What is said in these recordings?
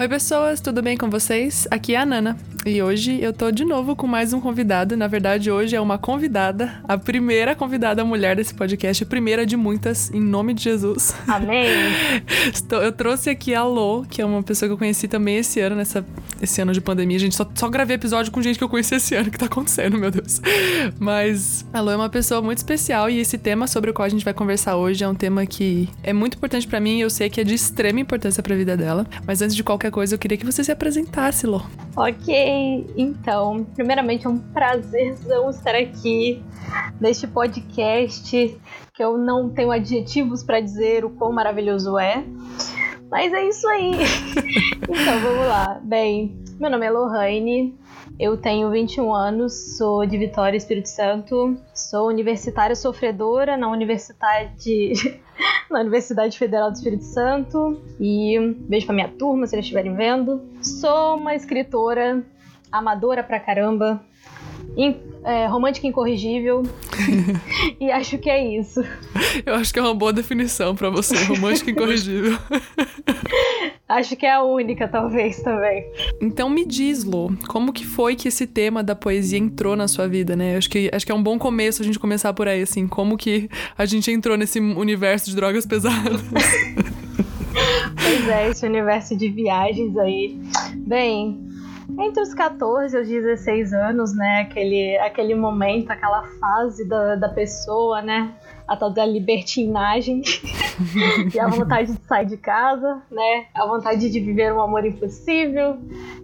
Oi, pessoas, tudo bem com vocês? Aqui é a Nana. E hoje eu tô de novo com mais um convidado. Na verdade, hoje é uma convidada, a primeira convidada mulher desse podcast, a primeira de muitas, em nome de Jesus. Amém. eu trouxe aqui a Lô, que é uma pessoa que eu conheci também esse ano, nessa, esse ano de pandemia. Gente, só, só gravei episódio com gente que eu conheci esse ano, que tá acontecendo, meu Deus. Mas a Lô é uma pessoa muito especial e esse tema sobre o qual a gente vai conversar hoje é um tema que é muito importante para mim e eu sei que é de extrema importância para a vida dela. Mas antes de qualquer coisa, eu queria que você se apresentasse, Lô. Ok, então, primeiramente é um prazerzão estar aqui neste podcast que eu não tenho adjetivos para dizer o quão maravilhoso é. Mas é isso aí. então, vamos lá. Bem, meu nome é Lohane, eu tenho 21 anos, sou de Vitória, Espírito Santo, sou universitária sofredora na Universidade na Universidade Federal do Espírito Santo e beijo pra minha turma se eles estiverem vendo. Sou uma escritora amadora pra caramba, in, é, romântica incorrigível. e acho que é isso. Eu acho que é uma boa definição para você, romântica incorrigível. acho que é a única, talvez, também. Então me diz, Lô, como que foi que esse tema da poesia entrou na sua vida, né? Acho que, acho que é um bom começo a gente começar por aí, assim, como que a gente entrou nesse universo de drogas pesadas. pois é, esse universo de viagens aí. Bem, entre os 14 e os 16 anos, né? Aquele, aquele momento, aquela fase da, da pessoa, né? A tal da libertinagem e a vontade de sair de casa, né? A vontade de viver um amor impossível,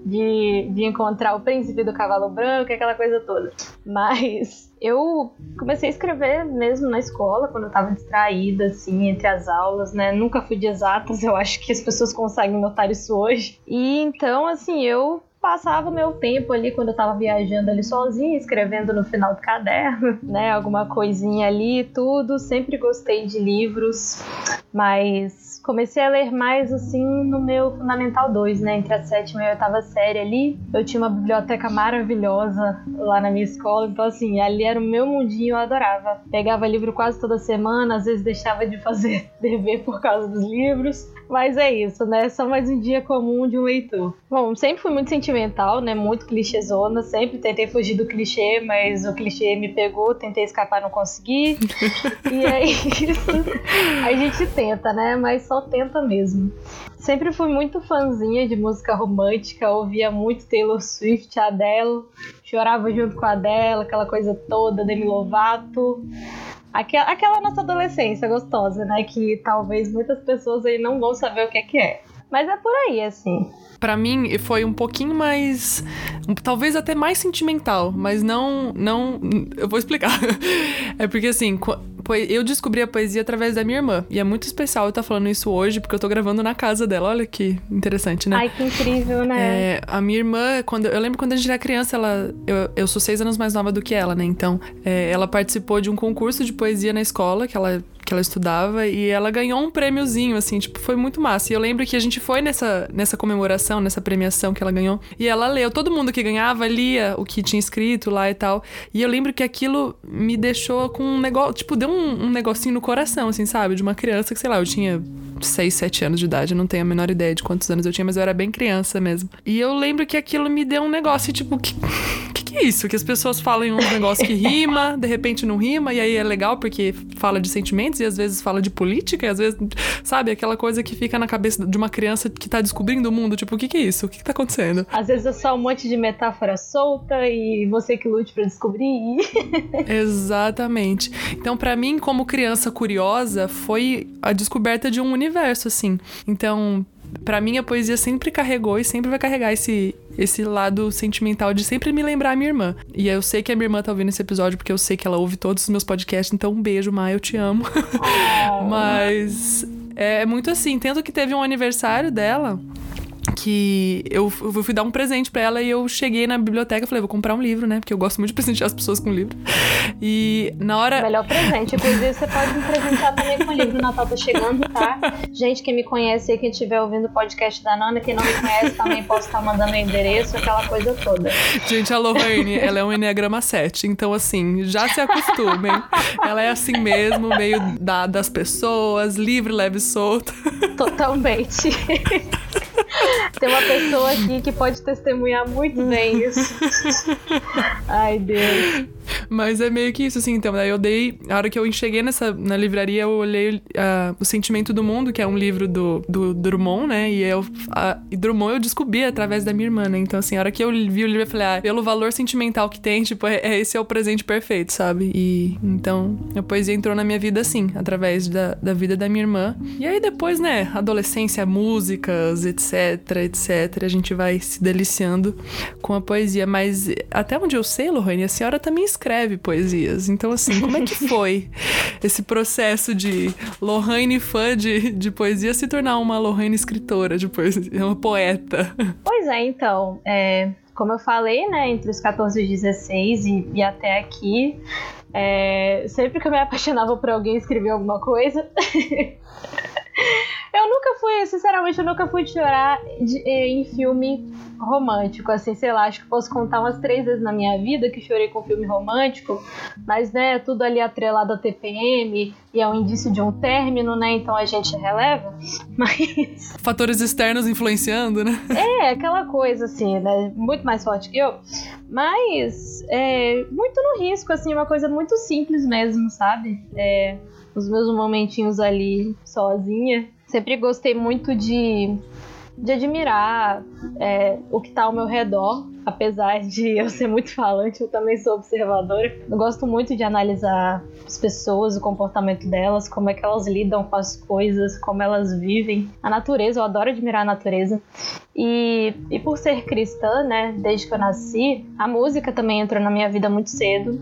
de, de encontrar o príncipe do cavalo branco, aquela coisa toda. Mas eu comecei a escrever mesmo na escola, quando eu tava distraída, assim, entre as aulas, né? Nunca fui de exatas, eu acho que as pessoas conseguem notar isso hoje. E então, assim, eu passava meu tempo ali quando eu tava viajando ali sozinha, escrevendo no final do caderno, né? Alguma coisinha ali, tudo. Sempre gostei de livros, mas comecei a ler mais assim no meu Fundamental 2, né? Entre a sétima e a oitava série ali. Eu tinha uma biblioteca maravilhosa lá na minha escola, então assim, ali era o meu mundinho, eu adorava. Pegava livro quase toda semana, às vezes deixava de fazer dever por causa dos livros. Mas é isso, né? Só mais um dia comum de um leitor. Bom, sempre fui muito sentimental, né? Muito clichêzona. Sempre tentei fugir do clichê, mas o clichê me pegou. Tentei escapar, não consegui. e é isso. A gente tenta, né? Mas só tenta mesmo. Sempre fui muito fãzinha de música romântica, ouvia muito Taylor Swift, Adele, chorava junto com a Adele, aquela coisa toda, Demi Lovato. Aquela, aquela nossa adolescência gostosa, né? Que talvez muitas pessoas aí não vão saber o que é que é. Mas é por aí, assim. Para mim foi um pouquinho mais, talvez até mais sentimental, mas não, não, eu vou explicar. É porque assim, eu descobri a poesia através da minha irmã. E é muito especial eu estar falando isso hoje, porque eu tô gravando na casa dela. Olha que interessante, né? Ai, que incrível, né? É, a minha irmã, quando eu lembro quando a gente era criança, ela. Eu, eu sou seis anos mais nova do que ela, né? Então, é, ela participou de um concurso de poesia na escola, que ela que ela estudava e ela ganhou um prêmiozinho, assim, tipo, foi muito massa. E eu lembro que a gente foi nessa, nessa comemoração, nessa premiação que ela ganhou, e ela leu. Todo mundo que ganhava lia o que tinha escrito lá e tal. E eu lembro que aquilo me deixou com um negócio, tipo, deu um, um negocinho no coração, assim, sabe? De uma criança que, sei lá, eu tinha 6, 7 anos de idade, não tenho a menor ideia de quantos anos eu tinha, mas eu era bem criança mesmo. E eu lembro que aquilo me deu um negócio, tipo, que, que, que é isso? Que as pessoas falam um negócio que rima, de repente não rima, e aí é legal porque fala de sentimentos e às vezes fala de política, e às vezes, sabe, aquela coisa que fica na cabeça de uma criança que tá descobrindo o mundo, tipo, o que, que é isso? O que, que tá acontecendo? Às vezes é só um monte de metáfora solta e você que lute para descobrir. Exatamente. Então, para mim, como criança curiosa, foi a descoberta de um universo, assim. Então, para mim a poesia sempre carregou e sempre vai carregar esse esse lado sentimental de sempre me lembrar a minha irmã. E eu sei que a minha irmã tá ouvindo esse episódio porque eu sei que ela ouve todos os meus podcasts, então um beijo, Maia, eu te amo. Mas é muito assim, tendo que teve um aniversário dela, que eu, eu fui dar um presente para ela e eu cheguei na biblioteca e falei, vou comprar um livro, né? Porque eu gosto muito de presentear as pessoas com livro. E na hora. Melhor presente. Inclusive, você pode me presentear também com livre, o Natal tá chegando, tá? Gente, quem me conhece e quem estiver ouvindo o podcast da Nana, quem não me conhece também posso estar mandando o endereço, aquela coisa toda. Gente, a Lohane, ela é um Enneagrama 7, então assim, já se acostumem. ela é assim mesmo, meio da, das pessoas, livre, leve e solta. Totalmente. Tem uma pessoa aqui que pode testemunhar muito bem isso. Ai, Deus. Mas é meio que isso, assim, então. Daí eu dei. A hora que eu cheguei nessa, na livraria, eu olhei uh, O Sentimento do Mundo, que é um livro do, do, Drummond, né? E, eu, uh, e Drummond eu descobri através da minha irmã, né? Então, assim, a hora que eu vi o livro, eu falei, ah, pelo valor sentimental que tem, tipo, é, é, esse é o presente perfeito, sabe? E então a poesia entrou na minha vida assim, através da, da vida da minha irmã. E aí depois, né, adolescência, músicas, etc, etc, a gente vai se deliciando com a poesia. Mas até onde eu sei, Lohane, a senhora também escreve poesias. Então, assim, como é que foi esse processo de Lohane fã de, de poesia se tornar uma Lohane escritora de poesia, uma poeta? Pois é, então. É, como eu falei, né, entre os 14 e os 16 e, e até aqui, é, sempre que eu me apaixonava por alguém escrever alguma coisa. eu nunca fui, sinceramente, eu nunca fui chorar de, em filme romântico, assim, sei lá, acho que posso contar umas três vezes na minha vida que chorei com filme romântico, mas, né, tudo ali atrelado a TPM e é um indício de um término, né, então a gente releva, mas... Fatores externos influenciando, né? É, aquela coisa, assim, né, muito mais forte que eu, mas é muito no risco, assim, uma coisa muito simples mesmo, sabe? É, os meus momentinhos ali sozinha. Sempre gostei muito de de admirar é, o que está ao meu redor. Apesar de eu ser muito falante, eu também sou observadora. Eu gosto muito de analisar as pessoas, o comportamento delas, como é que elas lidam com as coisas, como elas vivem. A natureza, eu adoro admirar a natureza. E, e por ser cristã, né, desde que eu nasci, a música também entrou na minha vida muito cedo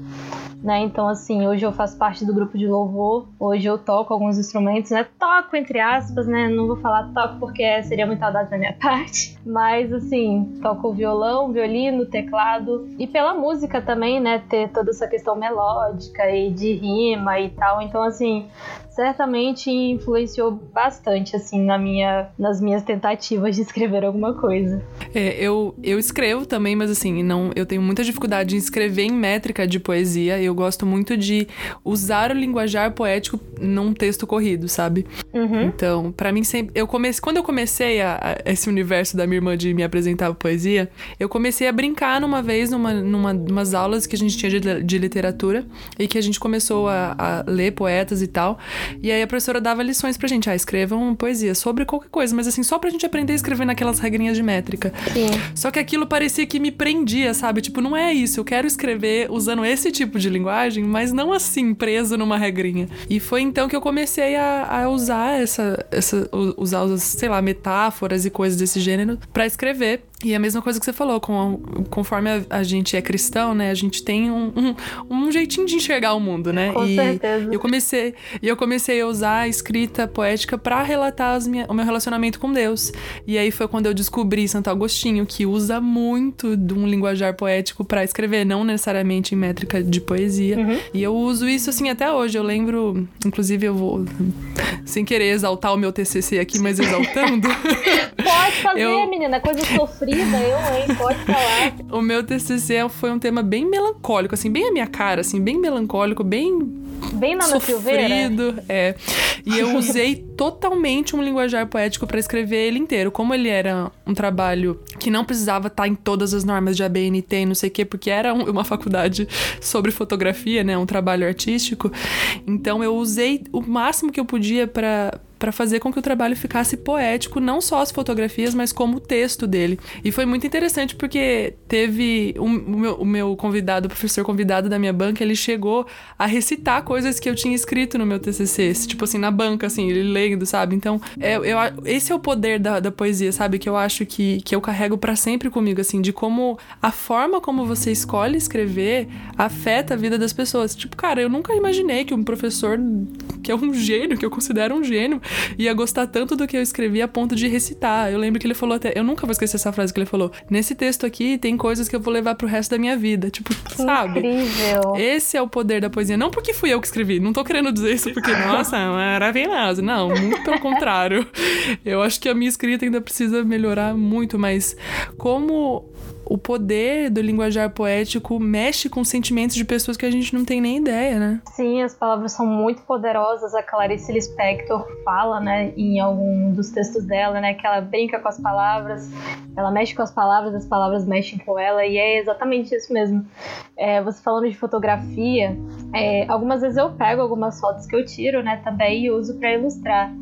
né? Então, assim, hoje eu faço parte do grupo de louvor, hoje eu toco alguns instrumentos, né? Toco, entre aspas, né? Não vou falar toco porque seria muita dado da minha parte, mas, assim, toco violão, violino, teclado, e pela música também, né? Ter toda essa questão melódica e de rima e tal. Então, assim, certamente influenciou bastante, assim, na minha, nas minhas tentativas de escrever alguma coisa. É, eu, eu escrevo também, mas assim, não, eu tenho muita dificuldade em escrever em métrica de poesia. Eu gosto muito de usar o linguajar poético num texto corrido, sabe? Uhum. Então, para mim sempre. Eu comecei, quando eu comecei a, a, esse universo da minha irmã de me apresentar poesia, eu comecei a brincar numa vez, numa, numa umas aulas que a gente tinha de, de literatura e que a gente começou a, a ler poetas e tal. E aí a professora dava lições pra gente, ah, escrevam poesia sobre qualquer coisa, mas assim, só pra gente aprender a escrever naquelas regrinhas de métrica. Sim. Só que aquilo parecia que me prendia, sabe? Tipo, não é isso, eu quero escrever usando esse tipo de linguagem, mas não assim, preso numa regrinha. E foi então que eu comecei a, a usar essa, essa, usar, sei lá, metáforas e coisas desse gênero para escrever. E a mesma coisa que você falou, com, conforme a, a, gente é cristão, né? A gente tem um, um, um, jeitinho de enxergar o mundo, né? Com e certeza. Eu comecei, e eu comecei a usar a escrita poética para relatar minha, o meu relacionamento com Deus. E aí foi quando eu descobri Santo Agostinho, que usa muito de um linguajar poético para escrever, não necessariamente em métrica de poesia. Uhum. E eu uso isso assim até hoje. Eu lembro, inclusive eu vou sem querer exaltar o meu TCC aqui, mas exaltando. Pode fazer, eu... menina, coisa sofrida eu, hein? Pode falar. o meu TCC foi um tema bem melancólico, assim, bem a minha cara, assim, bem melancólico, bem Bem Nana sofrido, é. E eu usei totalmente um linguajar poético para escrever ele inteiro. Como ele era um trabalho que não precisava estar tá em todas as normas de ABNT e não sei o quê, porque era uma faculdade sobre fotografia, né, um trabalho artístico. Então eu usei o máximo que eu podia para para fazer com que o trabalho ficasse poético, não só as fotografias, mas como o texto dele. E foi muito interessante porque teve um, o, meu, o meu convidado, o professor convidado da minha banca, ele chegou a recitar coisas que eu tinha escrito no meu TCC, tipo assim, na banca, assim, ele lendo, sabe? Então, é, eu, esse é o poder da, da poesia, sabe? Que eu acho que, que eu carrego para sempre comigo, assim, de como a forma como você escolhe escrever afeta a vida das pessoas. Tipo, cara, eu nunca imaginei que um professor que é um gênio, que eu considero um gênio, ia gostar tanto do que eu escrevi a ponto de recitar. Eu lembro que ele falou até, eu nunca vou esquecer essa frase que ele falou. Nesse texto aqui tem coisas que eu vou levar pro resto da minha vida, tipo, sabe? Incrível. Esse é o poder da poesia, não porque fui eu que escrevi, não tô querendo dizer isso porque nossa, maravilhoso. Não, muito pelo contrário. Eu acho que a minha escrita ainda precisa melhorar muito, mas como o poder do linguajar poético mexe com sentimentos de pessoas que a gente não tem nem ideia, né? Sim, as palavras são muito poderosas. A Clarice Lispector fala, né, em algum dos textos dela, né, que ela brinca com as palavras, ela mexe com as palavras, as palavras mexem com ela, e é exatamente isso mesmo. É, você falando de fotografia, é, algumas vezes eu pego algumas fotos que eu tiro, né, também e uso para ilustrar.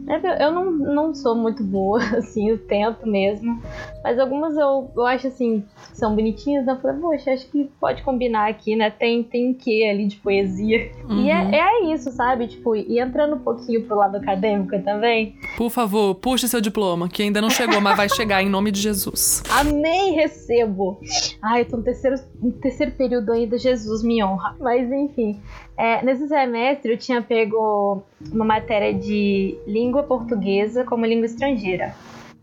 Eu não, não sou muito boa, assim, eu tento mesmo, mas algumas eu, eu acho assim são bonitinhas, né? Eu falei, poxa, acho que pode combinar aqui, né? Tem, tem quê ali de poesia. Uhum. E é, uhum. é isso, sabe? Tipo, e entrando um pouquinho pro lado acadêmico também. Por favor, puxe seu diploma, que ainda não chegou, mas vai chegar em nome de Jesus. Amém, recebo. Ai, eu tô no terceiro, no terceiro período ainda, Jesus me honra. Mas enfim, é, nesse semestre eu tinha pego uma matéria de língua portuguesa como língua estrangeira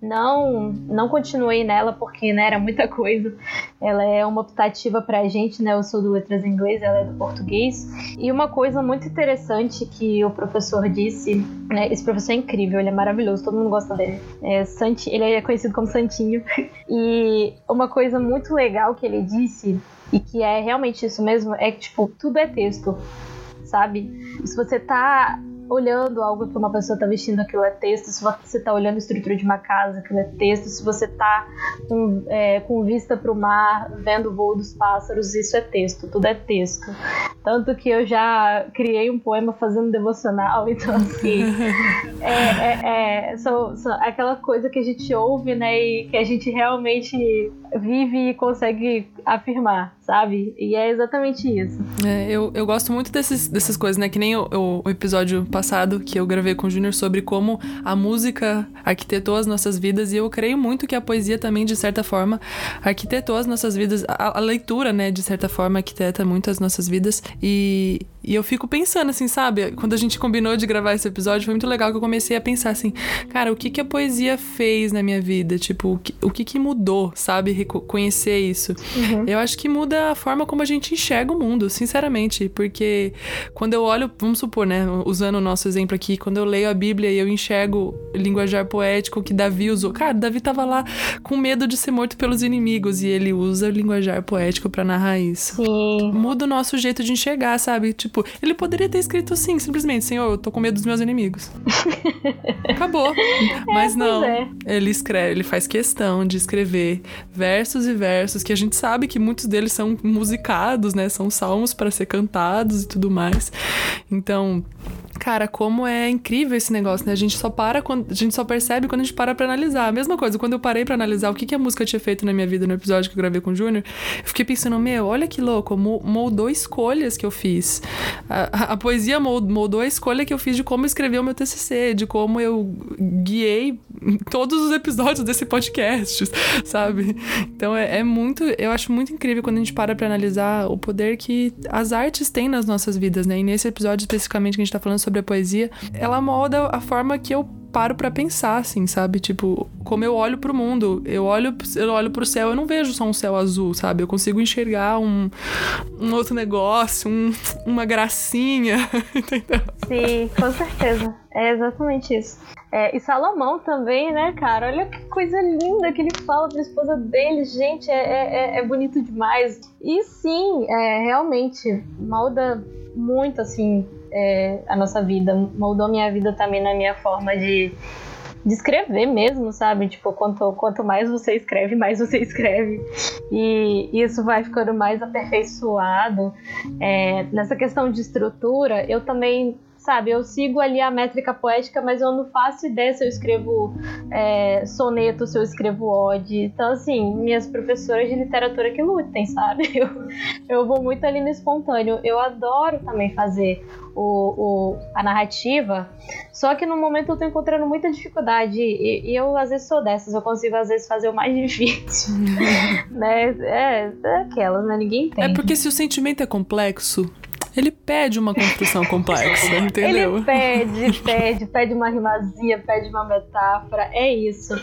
não não continuei nela porque né, era muita coisa. Ela é uma optativa pra gente, né? Eu sou do Letras em Inglês, ela é do português. E uma coisa muito interessante que o professor disse, né? Esse professor é incrível, ele é maravilhoso, todo mundo gosta dele. É Santi, ele é conhecido como Santinho. E uma coisa muito legal que ele disse, e que é realmente isso mesmo, é que, tipo, tudo é texto sabe? Se você tá olhando algo que uma pessoa está vestindo, aquilo é texto. Se você está olhando a estrutura de uma casa, aquilo é texto. Se você está com, é, com vista para o mar, vendo o voo dos pássaros, isso é texto. Tudo é texto. Tanto que eu já criei um poema fazendo devocional, então assim. é, é, é aquela coisa que a gente ouve, né? E que a gente realmente vive e consegue afirmar, sabe? E é exatamente isso. É, eu, eu gosto muito desses, dessas coisas, né? Que nem o, o episódio passado que eu gravei com o Júnior sobre como a música arquitetou as nossas vidas. E eu creio muito que a poesia também, de certa forma, arquitetou as nossas vidas. A, a leitura, né, de certa forma, arquiteta muito as nossas vidas. E, e eu fico pensando, assim, sabe? Quando a gente combinou de gravar esse episódio, foi muito legal que eu comecei a pensar assim, cara, o que, que a poesia fez na minha vida? Tipo, o que, o que, que mudou, sabe? Reconhecer isso. Uhum. Eu acho que muda a forma como a gente enxerga o mundo, sinceramente. Porque quando eu olho, vamos supor, né? Usando o nosso exemplo aqui, quando eu leio a Bíblia e eu enxergo linguajar poético que Davi usou. Cara, Davi tava lá com medo de ser morto pelos inimigos e ele usa o linguajar poético para narrar isso. Sim. Muda o nosso jeito de enxergar, sabe? Tipo, ele poderia ter escrito assim, simplesmente, Senhor, eu tô com medo dos meus inimigos. Acabou. Mas é, não. É. Ele escreve, ele faz questão de escrever versos e versos que a gente sabe que muitos deles são musicados, né? São salmos para ser cantados e tudo mais. Então, Cara, como é incrível esse negócio, né? A gente só para quando. A gente só percebe quando a gente para pra analisar. A mesma coisa, quando eu parei para analisar o que, que a música tinha feito na minha vida no episódio que eu gravei com o Júnior, eu fiquei pensando, meu, olha que louco, moldou escolhas que eu fiz. A, a, a poesia moldou a escolha que eu fiz de como escrever o meu TCC, de como eu guiei todos os episódios desse podcast, sabe? Então é, é muito. Eu acho muito incrível quando a gente para pra analisar o poder que as artes têm nas nossas vidas, né? E nesse episódio especificamente que a gente tá falando sobre a poesia, ela molda a forma que eu paro para pensar, assim, sabe? Tipo, como eu olho pro mundo. Eu olho, eu olho pro céu, eu não vejo só um céu azul, sabe? Eu consigo enxergar um, um outro negócio, um, uma gracinha, entendeu? Sim, com certeza. É exatamente isso. É, e Salomão também, né, cara? Olha que coisa linda que ele fala pra esposa dele. Gente, é, é, é bonito demais. E sim, é, realmente, molda muito, assim, é, a nossa vida, moldou minha vida também na minha forma de, de escrever mesmo, sabe? Tipo, quanto, quanto mais você escreve, mais você escreve. E isso vai ficando mais aperfeiçoado. É, nessa questão de estrutura, eu também sabe? Eu sigo ali a métrica poética, mas eu não faço ideia se eu escrevo é, soneto, se eu escrevo ode. Então, assim, minhas professoras de literatura que lutem, sabe? Eu, eu vou muito ali no espontâneo. Eu adoro também fazer o, o, a narrativa, só que no momento eu tô encontrando muita dificuldade e, e, eu às vezes sou dessas, eu consigo às vezes fazer o mais difícil, né? É, é aquelas, né? Ninguém tem. É porque se o sentimento é complexo, Ele pede uma construção complexa, entendeu? Ele pede, pede, pede uma rimazinha, pede uma metáfora, é isso.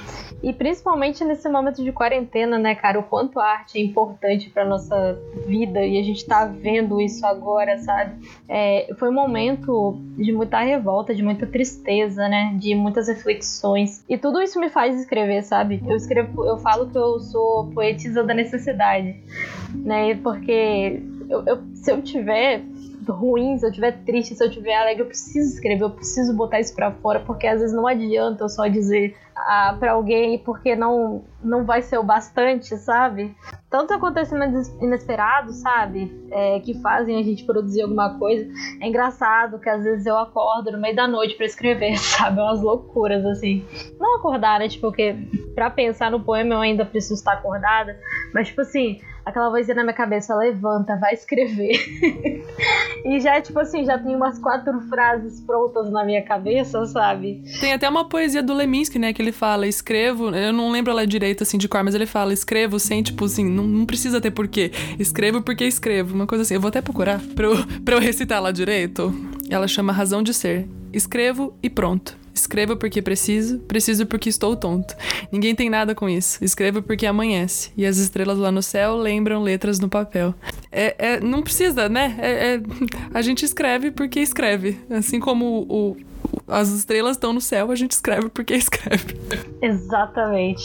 E principalmente nesse momento de quarentena, né, cara, o quanto a arte é importante para nossa vida e a gente tá vendo isso agora, sabe? É, foi um momento de muita revolta, de muita tristeza, né, de muitas reflexões. E tudo isso me faz escrever, sabe? Eu escrevo, eu falo que eu sou poetisa da necessidade, né? Porque eu, eu, se eu tiver ruim, se eu tiver triste, se eu tiver alegre, eu preciso escrever, eu preciso botar isso para fora, porque às vezes não adianta eu só dizer ah, para alguém porque não não vai ser o bastante, sabe? Tanto acontecimentos inesperados, sabe? É, que fazem a gente produzir alguma coisa. É engraçado que às vezes eu acordo no meio da noite para escrever, sabe? Umas loucuras, assim. Não acordar, né? Tipo, porque pra pensar no poema eu ainda preciso estar acordada. Mas, tipo assim, aquela vozinha na minha cabeça, levanta, vai escrever. e já, tipo assim, já tem umas quatro frases prontas na minha cabeça, sabe? Tem até uma poesia do Leminski, né, que ele fala, escrevo, eu não lembro ela direito, assim, de cor, mas ele fala, escrevo sem, tipo assim, não, não precisa ter porquê. Escrevo porque escrevo, uma coisa assim. Eu vou até procurar pra eu, eu recitar lá direito. Ela chama Razão de Ser. Escrevo e pronto. Escrevo porque preciso, preciso porque estou tonto. Ninguém tem nada com isso. Escrevo porque amanhece. E as estrelas lá no céu lembram letras no papel. É, é não precisa, né? É, é, a gente escreve porque escreve. Assim como o, as estrelas estão no céu, a gente escreve porque escreve. Exatamente.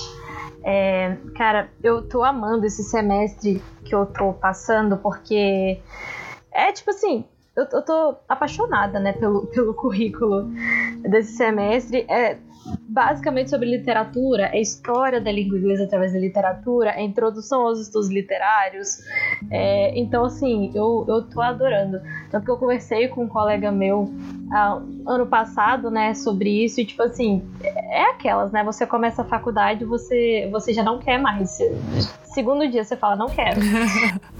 É, cara, eu tô amando esse semestre que eu tô passando porque é tipo assim, eu, eu tô apaixonada, né, pelo, pelo currículo desse semestre. É basicamente sobre literatura, é história da língua inglesa através da literatura, é introdução aos estudos literários. É, então, assim, eu, eu tô adorando. Tanto que eu conversei com um colega meu ah, ano passado, né, sobre isso, e tipo assim, é aquelas, né? Você começa a faculdade, você, você já não quer mais. Segundo dia você fala, não quero.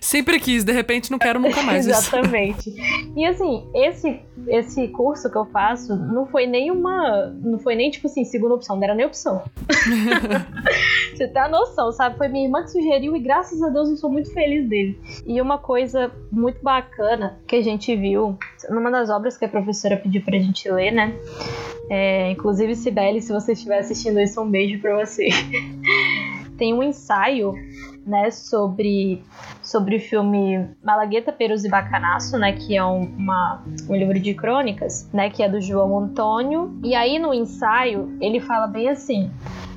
Sempre quis, de repente não quero nunca mais. Exatamente. E assim, esse esse curso que eu faço não foi nem uma. Não foi nem, tipo assim, segunda opção, não era nem opção. Você tem a noção, sabe? Foi minha irmã que sugeriu e graças a Deus eu sou muito feliz dele. E uma coisa muito bacana que a gente viu numa das obras que a professora pediu pra gente ler, né? É, inclusive, Sibeli, se você estiver assistindo isso, um beijo pra você. Tem um ensaio né, sobre, sobre o filme Malagueta, Perus e Bacanaço, né, que é um, uma, um livro de crônicas, né, que é do João Antônio. E aí no ensaio ele fala bem assim: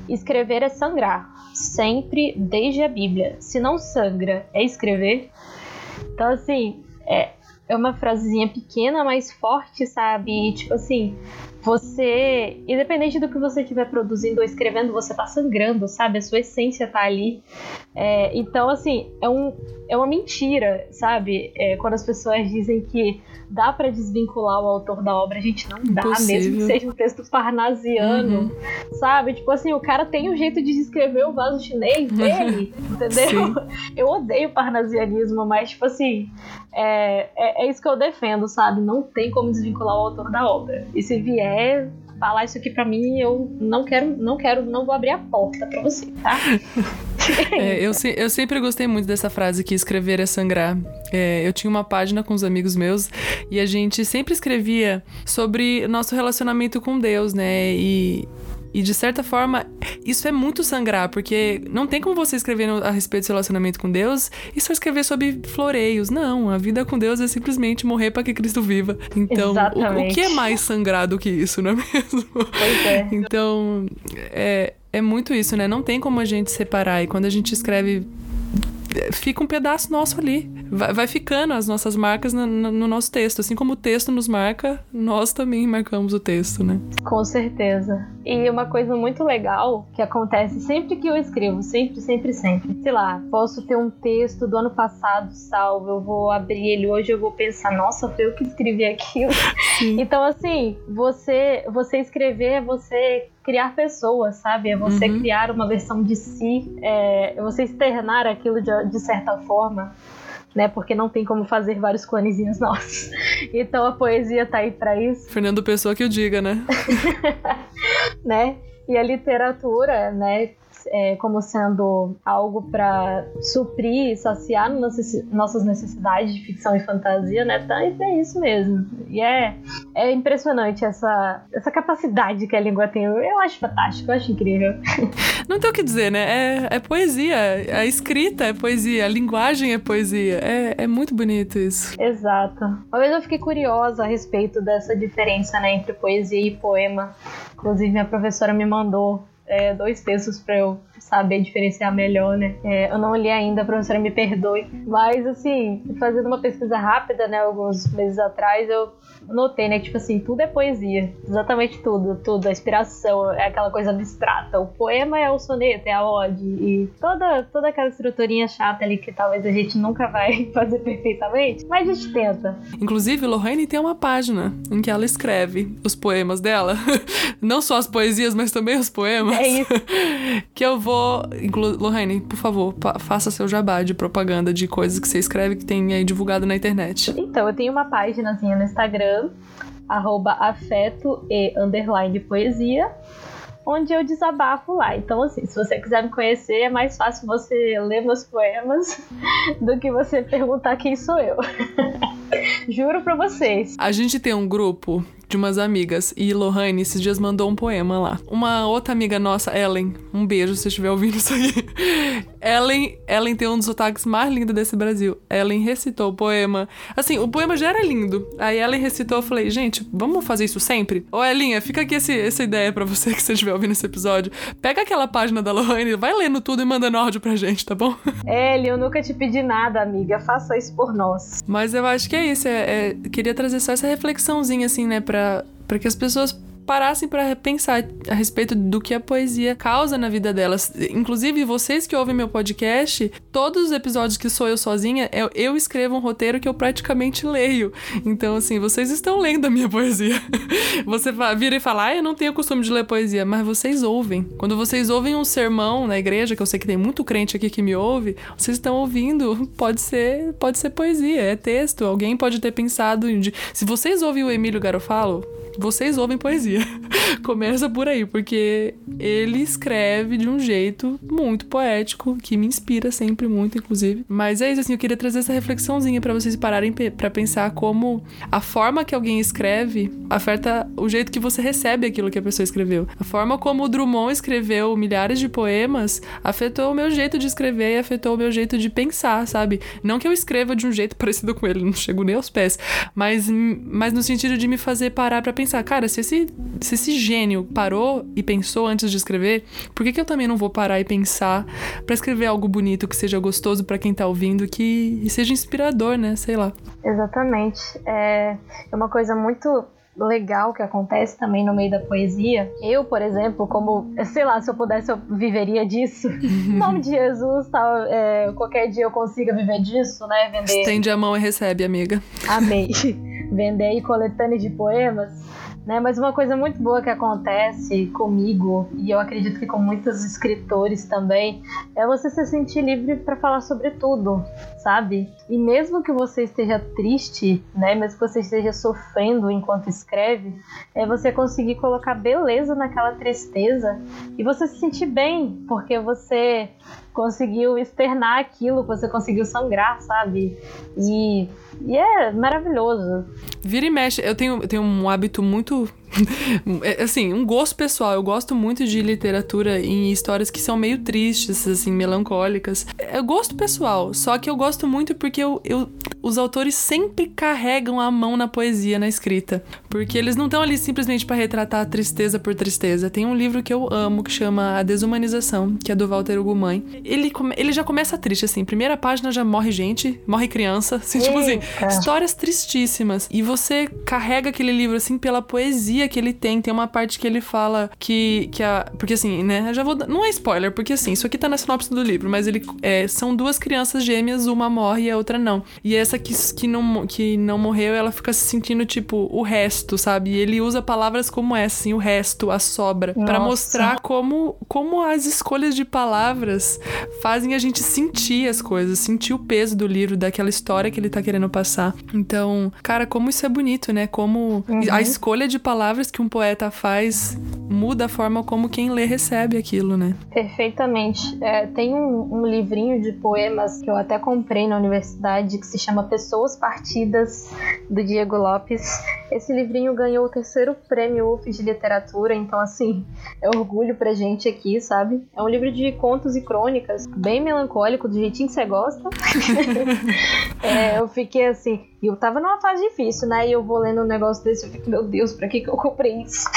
escrever é sangrar, sempre desde a Bíblia. Se não sangra, é escrever. Então assim, é, é uma frasezinha pequena, mas forte, sabe? E, tipo assim, você, independente do que você estiver produzindo ou escrevendo, você tá sangrando, sabe? A sua essência tá ali. É, então, assim, é, um, é uma mentira, sabe? É, quando as pessoas dizem que dá para desvincular o autor da obra, a gente não dá, Impossível. mesmo que seja um texto parnasiano, uhum. sabe? Tipo assim, o cara tem um jeito de escrever o vaso chinês dele, entendeu? Sim. Eu odeio parnasianismo, mas, tipo assim, é, é, é isso que eu defendo, sabe? Não tem como desvincular o autor da obra. E se vier falar isso aqui para mim, eu não quero, não quero, não vou abrir a porta para você, tá? é, eu, eu sempre gostei muito dessa frase que escrever é sangrar. É, eu tinha uma página com os amigos meus e a gente sempre escrevia sobre nosso relacionamento com Deus, né? E, e de certa forma, isso é muito sangrar, porque não tem como você escrever a respeito do seu relacionamento com Deus e só escrever sobre floreios. Não, a vida com Deus é simplesmente morrer para que Cristo viva. Então, o, o, que é mais sagrado que isso, não é mesmo? Pois é. Então, é, é muito isso, né? Não tem como a gente separar. E quando a gente escreve fica um pedaço nosso ali. Vai, vai ficando as nossas marcas no, no, no, nosso texto. Assim como o texto nos marca, nós também marcamos o texto, né? Com certeza. E uma coisa muito legal que acontece sempre que eu escrevo, sempre, sempre, sempre. Sei lá, posso ter um texto do ano passado salvo, eu vou abrir ele hoje, eu vou pensar, nossa, foi eu que escrevi aquilo. Sim. Então, assim, você, você escrever é você criar pessoas, sabe? É você uhum. criar uma versão de si, é, é você externar aquilo de, de certa forma. Né, porque não tem como fazer vários clonezinhos nossos. Então a poesia tá aí para isso. Fernando Pessoa que o diga, né? né? E a literatura, né, é, como sendo algo para suprir, saciar nossas necessidades de ficção e fantasia, né? Tá, é isso mesmo. E é, é impressionante essa, essa capacidade que a língua tem. Eu acho fantástico, eu acho incrível. Não tem o que dizer, né? É, é poesia. A escrita é poesia, a linguagem é poesia. É, é muito bonito isso. Exato. Uma vez eu fiquei curiosa a respeito dessa diferença né, entre poesia e poema. Inclusive, minha professora me mandou é, dois textos para eu saber diferenciar melhor, né? É, eu não li ainda, a professora me perdoe. Mas, assim, fazendo uma pesquisa rápida, né, alguns meses atrás, eu notei, né? Tipo assim, tudo é poesia. Exatamente tudo, tudo. A inspiração é aquela coisa abstrata. O poema é o soneto, é a ode. E toda, toda aquela estruturinha chata ali que talvez a gente nunca vai fazer perfeitamente, mas a gente tenta. Inclusive, Lorraine tem uma página em que ela escreve os poemas dela. Não só as poesias, mas também os poemas. É isso. que eu vou. Lorraine, por favor, faça seu jabá de propaganda de coisas que você escreve que tem aí divulgado na internet. Então, eu tenho uma páginazinha no Instagram Instagram, arroba afeto e underline poesia, onde eu desabafo lá. Então, assim, se você quiser me conhecer, é mais fácil você ler meus poemas do que você perguntar quem sou eu. Juro pra vocês. A gente tem um grupo de umas amigas. E Lohane esses dias mandou um poema lá. Uma outra amiga nossa, Ellen, um beijo se estiver ouvindo isso aí. Ellen, Ellen tem um dos sotaques mais lindos desse Brasil. Ellen recitou o poema. Assim, o poema já era lindo. Aí Ellen recitou, eu falei, gente, vamos fazer isso sempre? Ô, Elinha, fica aqui esse, essa ideia para você que você estiver ouvindo esse episódio. Pega aquela página da Lohane, vai lendo tudo e mandando áudio pra gente, tá bom? Ellen, eu nunca te pedi nada, amiga. Faça isso por nós. Mas eu acho que é isso. É, é, queria trazer só essa reflexãozinha, assim, né, pra para que as pessoas parassem para pensar a respeito do que a poesia causa na vida delas. Inclusive, vocês que ouvem meu podcast, todos os episódios que sou eu sozinha, eu, escrevo um roteiro que eu praticamente leio. Então, assim, vocês estão lendo a minha poesia. Você vira e fala, ah, eu não tenho costume de ler poesia, mas vocês ouvem. Quando vocês ouvem um sermão na igreja, que eu sei que tem muito crente aqui que me ouve, vocês estão ouvindo, pode ser, pode ser poesia, é texto. Alguém pode ter pensado em... Se vocês ouvem o Emílio Garofalo, vocês ouvem poesia. Começa por aí, porque ele escreve de um jeito muito poético, que me inspira sempre muito, inclusive. Mas é isso, assim, eu queria trazer essa reflexãozinha para vocês pararem para pensar como a forma que alguém escreve afeta o jeito que você recebe aquilo que a pessoa escreveu. A forma como o Drummond escreveu milhares de poemas afetou o meu jeito de escrever e afetou o meu jeito de pensar, sabe? Não que eu escreva de um jeito parecido com ele, não chego nem aos pés, mas, mas no sentido de me fazer parar para pensar, cara, se esse, se esse gênio parou e pensou antes de escrever, por que, que eu também não vou parar e pensar para escrever algo bonito que seja gostoso para quem tá ouvindo, que seja inspirador, né? Sei lá. Exatamente. É, é uma coisa muito legal que acontece também no meio da poesia. Eu, por exemplo, como, sei lá, se eu pudesse, eu viveria disso. em nome de Jesus, tal, é, qualquer dia eu consiga viver disso, né? Vender. Estende a mão e recebe, amiga. Amei. Vender aí coletâneas de poemas. Né? Mas uma coisa muito boa que acontece comigo, e eu acredito que com muitos escritores também, é você se sentir livre para falar sobre tudo, sabe? E mesmo que você esteja triste, né? Mesmo que você esteja sofrendo enquanto escreve, é você conseguir colocar beleza naquela tristeza e você se sentir bem, porque você conseguiu externar aquilo, você conseguiu sangrar, sabe? E, e é maravilhoso. Vira e mexe, eu tenho, eu tenho um hábito muito assim, um gosto pessoal. Eu gosto muito de literatura em histórias que são meio tristes, assim, melancólicas. É gosto pessoal. Só que eu gosto muito porque eu, eu, os autores sempre carregam a mão na poesia, na escrita. Porque eles não estão ali simplesmente para retratar tristeza por tristeza. Tem um livro que eu amo que chama A Desumanização, que é do Walter Ugumãe. Ele, ele já começa triste, assim. Primeira página já morre gente, morre criança. Assim, tipo assim, histórias tristíssimas. E você carrega aquele livro, assim, pela poesia que ele tem. Tem uma parte que ele fala que, que a. Porque assim, né? Eu já vou. Não é spoiler, porque assim, isso aqui tá na sinopse do livro, mas ele. É, são duas crianças gêmeas, uma morre e a outra não. E essa que, que, não, que não morreu, ela fica se sentindo, tipo, o resto, sabe? E ele usa palavras como essa, assim, o resto, a sobra, para mostrar como, como as escolhas de palavras fazem a gente sentir as coisas, sentir o peso do livro, daquela história que ele tá querendo passar. Então, cara, como isso é bonito, né? Como uhum. a escolha de palavras palavras que um poeta faz muda a forma como quem lê recebe aquilo, né? Perfeitamente. É, tem um, um, livrinho de poemas que eu até comprei na universidade que se chama Pessoas Partidas, do Diego Lopes. Esse livrinho ganhou o terceiro prêmio UF de literatura, então, assim, é orgulho pra gente aqui, sabe? É um livro de contos e crônicas, bem melancólico, do jeitinho que você gosta. é, eu fiquei assim, e eu tava numa fase difícil, né? E eu vou lendo um negócio desse, eu fico, meu Deus, pra que, que eu comprei isso?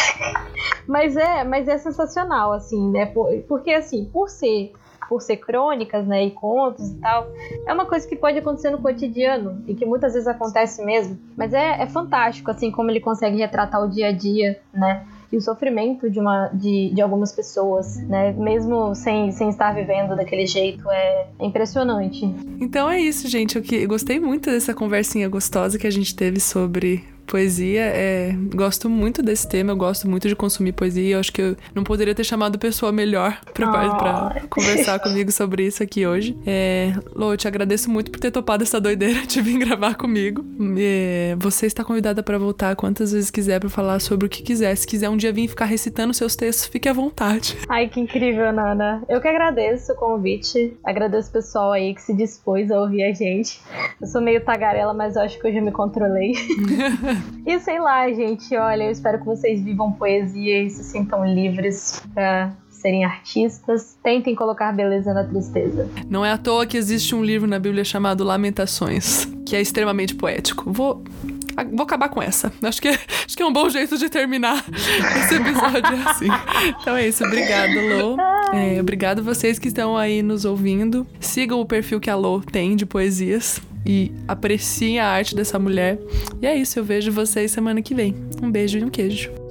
mas é, mas é sensacional, assim, né? Porque assim, por ser por ser crônicas, né, e contos e tal, é uma coisa que pode acontecer no cotidiano e que muitas vezes acontece mesmo. Mas é, é fantástico, assim, como ele consegue retratar o dia a dia, né? e o sofrimento de, uma, de, de algumas pessoas, né? Mesmo sem, sem estar vivendo daquele jeito, é, impressionante. Então é isso, gente. Eu, que, eu gostei muito dessa conversinha gostosa que a gente teve sobre poesia, é, gosto muito desse tema, eu gosto muito de consumir poesia. Eu acho que eu não poderia ter chamado pessoa melhor pra, oh. conversar comigo sobre isso aqui hoje. É, Lô, eu te agradeço muito por ter topado essa doideira de vir gravar comigo. É, você está convidada para voltar quantas vezes quiser para falar sobre o que quiser. Se quiser um dia vir ficar recitando seus textos, fique à vontade. Ai, que incrível, Nana. Eu que agradeço o convite. Agradeço o pessoal aí que se dispôs a ouvir a gente. Eu sou meio tagarela, mas eu acho que hoje eu me controlei. e sei lá, gente, olha, eu espero que vocês vivam poesia e se sintam livres pra serem artistas, tentem colocar beleza na tristeza. Não é à toa que existe um livro na Bíblia chamado Lamentações, que é extremamente poético. Vou Vou acabar com essa. Acho que, acho que é um bom jeito de terminar esse episódio assim. Então é isso. Obrigada, Lô. É, obrigado vocês que estão aí nos ouvindo. Sigam o perfil que a Lô tem de poesias e apreciem a arte dessa mulher. E é isso, eu vejo vocês semana que vem. Um beijo e um queijo.